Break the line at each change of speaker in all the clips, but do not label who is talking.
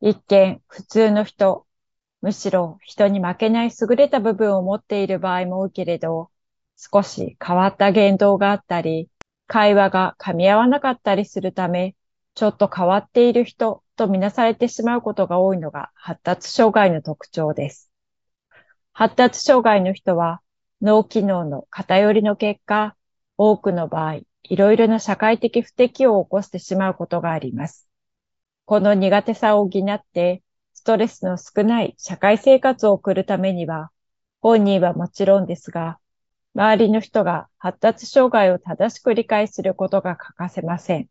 一見普通の人、むしろ人に負けない優れた部分を持っている場合も多いけれど、少し変わった言動があったり、会話が噛み合わなかったりするため、ちょっと変わっている人とみなされてしまうことが多いのが発達障害の特徴です。発達障害の人は脳機能の偏りの結果、多くの場合、いろいろな社会的不適応を起こしてしまうことがあります。この苦手さを補って、ストレスの少ない社会生活を送るためには、本人はもちろんですが、周りの人が発達障害を正しく理解することが欠かせません。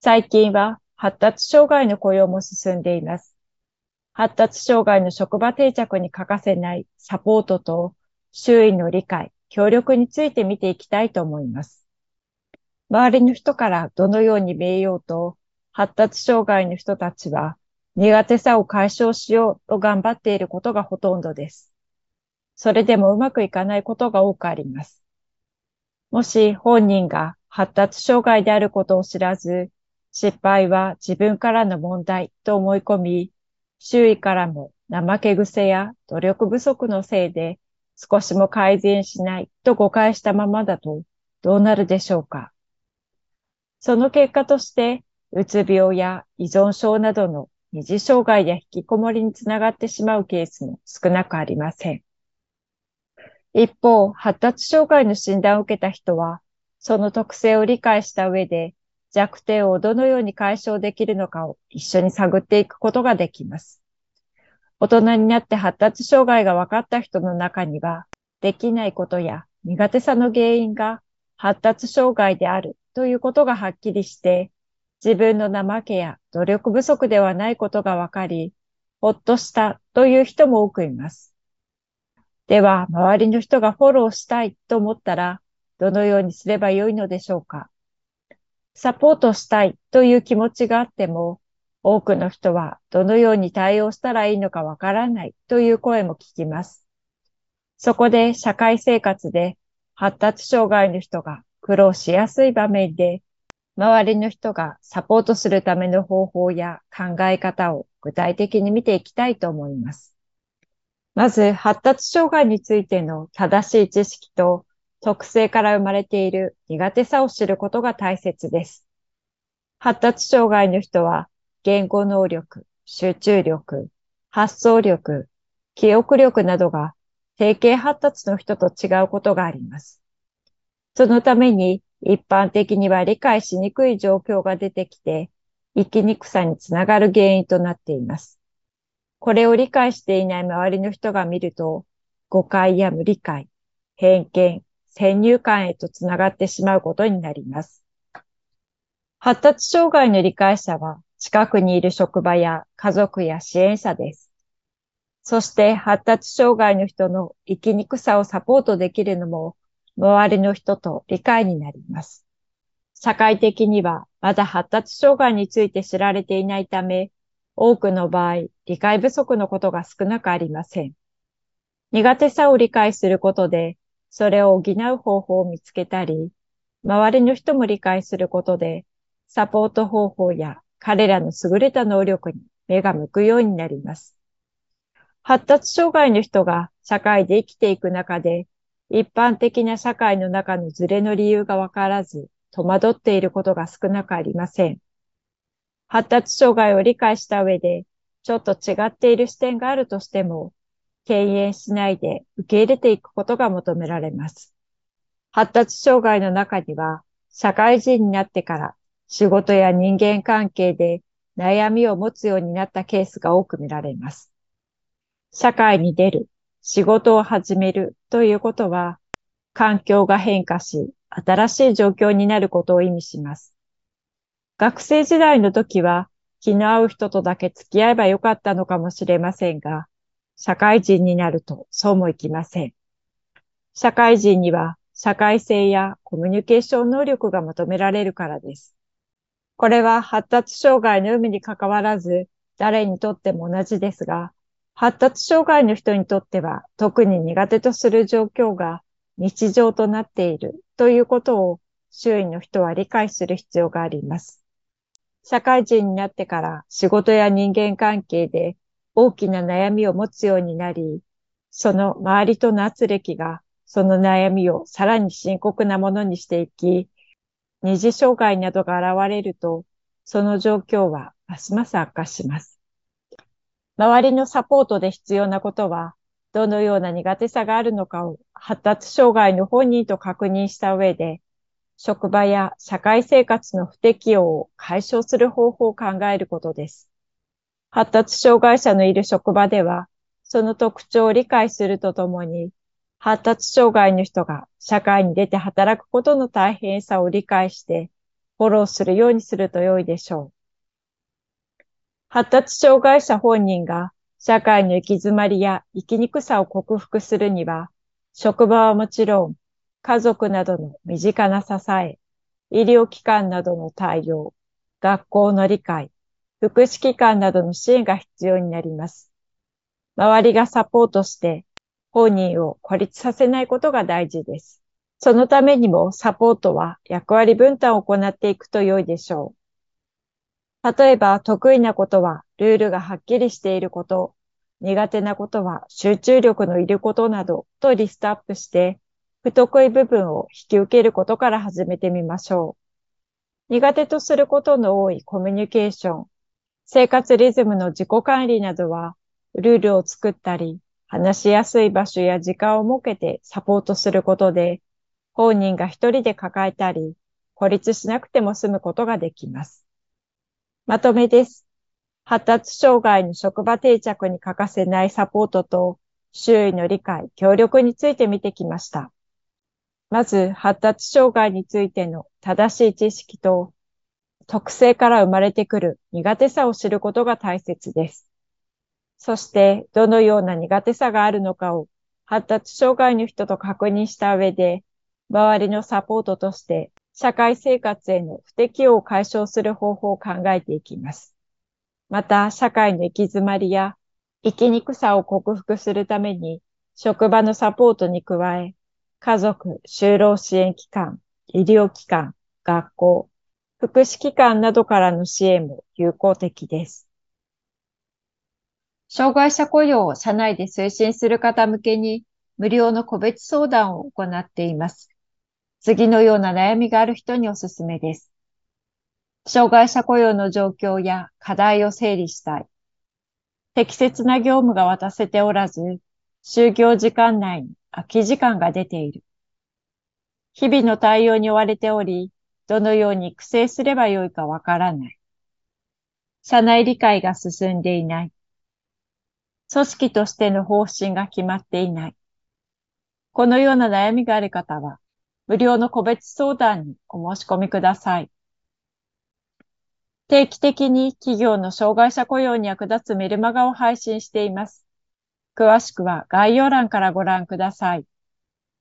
最近は発達障害の雇用も進んでいます。発達障害の職場定着に欠かせないサポートと周囲の理解、協力について見ていきたいと思います。周りの人からどのように見えようと、発達障害の人たちは苦手さを解消しようと頑張っていることがほとんどです。それでもうまくいかないことが多くあります。もし本人が発達障害であることを知らず、失敗は自分からの問題と思い込み、周囲からも怠け癖や努力不足のせいで少しも改善しないと誤解したままだとどうなるでしょうかその結果として、うつ病や依存症などの二次障害や引きこもりにつながってしまうケースも少なくありません。一方、発達障害の診断を受けた人は、その特性を理解した上で、弱点をどのように解消できるのかを一緒に探っていくことができます。大人になって発達障害が分かった人の中には、できないことや苦手さの原因が発達障害であるということがはっきりして、自分の怠けや努力不足ではないことがわかり、ほっとしたという人も多くいます。では、周りの人がフォローしたいと思ったら、どのようにすればよいのでしょうかサポートしたいという気持ちがあっても、多くの人はどのように対応したらいいのかわからないという声も聞きます。そこで社会生活で発達障害の人が苦労しやすい場面で、周りの人がサポートするための方法や考え方を具体的に見ていきたいと思います。まず、発達障害についての正しい知識と特性から生まれている苦手さを知ることが大切です。発達障害の人は言語能力、集中力、発想力、記憶力などが定型発達の人と違うことがあります。そのために一般的には理解しにくい状況が出てきて、生きにくさにつながる原因となっています。これを理解していない周りの人が見ると、誤解や無理解、偏見、先入観へとつながってしまうことになります。発達障害の理解者は近くにいる職場や家族や支援者です。そして発達障害の人の生きにくさをサポートできるのも周りの人と理解になります。社会的にはまだ発達障害について知られていないため、多くの場合、理解不足のことが少なくありません。苦手さを理解することで、それを補う方法を見つけたり、周りの人も理解することで、サポート方法や彼らの優れた能力に目が向くようになります。発達障害の人が社会で生きていく中で一般的な社会の中のズレの理由がわからず、戸惑っていることが少なくありません。発達障害を理解した上で、ちょっと違っている視点があるとしても、敬遠しないで受け入れていくことが求められます。発達障害の中には、社会人になってから仕事や人間関係で悩みを持つようになったケースが多く見られます。社会に出る、仕事を始めるということは、環境が変化し、新しい状況になることを意味します。学生時代の時は気の合う人とだけ付き合えばよかったのかもしれませんが、社会人になるとそうもいきません。社会人には社会性やコミュニケーション能力が求められるからです。これは発達障害の有無に関わらず、誰にとっても同じですが、発達障害の人にとっては特に苦手とする状況が日常となっているということを周囲の人は理解する必要があります。社会人になってから仕事や人間関係で大きな悩みを持つようになり、その周りとの圧力がその悩みをさらに深刻なものにしていき、二次障害などが現れると、その状況はますます悪化します。周りのサポートで必要なことは、どのような苦手さがあるのかを発達障害の本人と確認した上で、職場や社会生活の不適応を解消する方法を考えることです。発達障害者のいる職場では、その特徴を理解するとともに、発達障害の人が社会に出て働くことの大変さを理解して、フォローするようにすると良いでしょう。発達障害者本人が社会の行き詰まりや生きにくさを克服するには、職場はもちろん、家族などの身近な支え、医療機関などの対応、学校の理解、福祉機関などの支援が必要になります。周りがサポートして本人を孤立させないことが大事です。そのためにもサポートは役割分担を行っていくと良いでしょう。例えば得意なことはルールがはっきりしていること、苦手なことは集中力のいることなどとリストアップして、不得意部分を引き受けることから始めてみましょう。苦手とすることの多いコミュニケーション、生活リズムの自己管理などは、ルールを作ったり、話しやすい場所や時間を設けてサポートすることで、本人が一人で抱えたり、孤立しなくても済むことができます。まとめです。発達障害の職場定着に欠かせないサポートと周囲の理解、協力について見てきました。まず、発達障害についての正しい知識と、特性から生まれてくる苦手さを知ることが大切です。そして、どのような苦手さがあるのかを発達障害の人と確認した上で、周りのサポートとして社会生活への不適応を解消する方法を考えていきます。また、社会の行き詰まりや生きにくさを克服するために、職場のサポートに加え、家族、就労支援機関、医療機関、学校、福祉機関などからの支援も有効的です。障害者雇用を社内で推進する方向けに無料の個別相談を行っています。次のような悩みがある人におすすめです。障害者雇用の状況や課題を整理したい。適切な業務が渡せておらず、就業時間内に空き時間が出ている。日々の対応に追われており、どのように育成すればよいかわからない。社内理解が進んでいない。組織としての方針が決まっていない。このような悩みがある方は、無料の個別相談にお申し込みください。定期的に企業の障害者雇用に役立つメルマガを配信しています。詳しくは概要欄からご覧ください。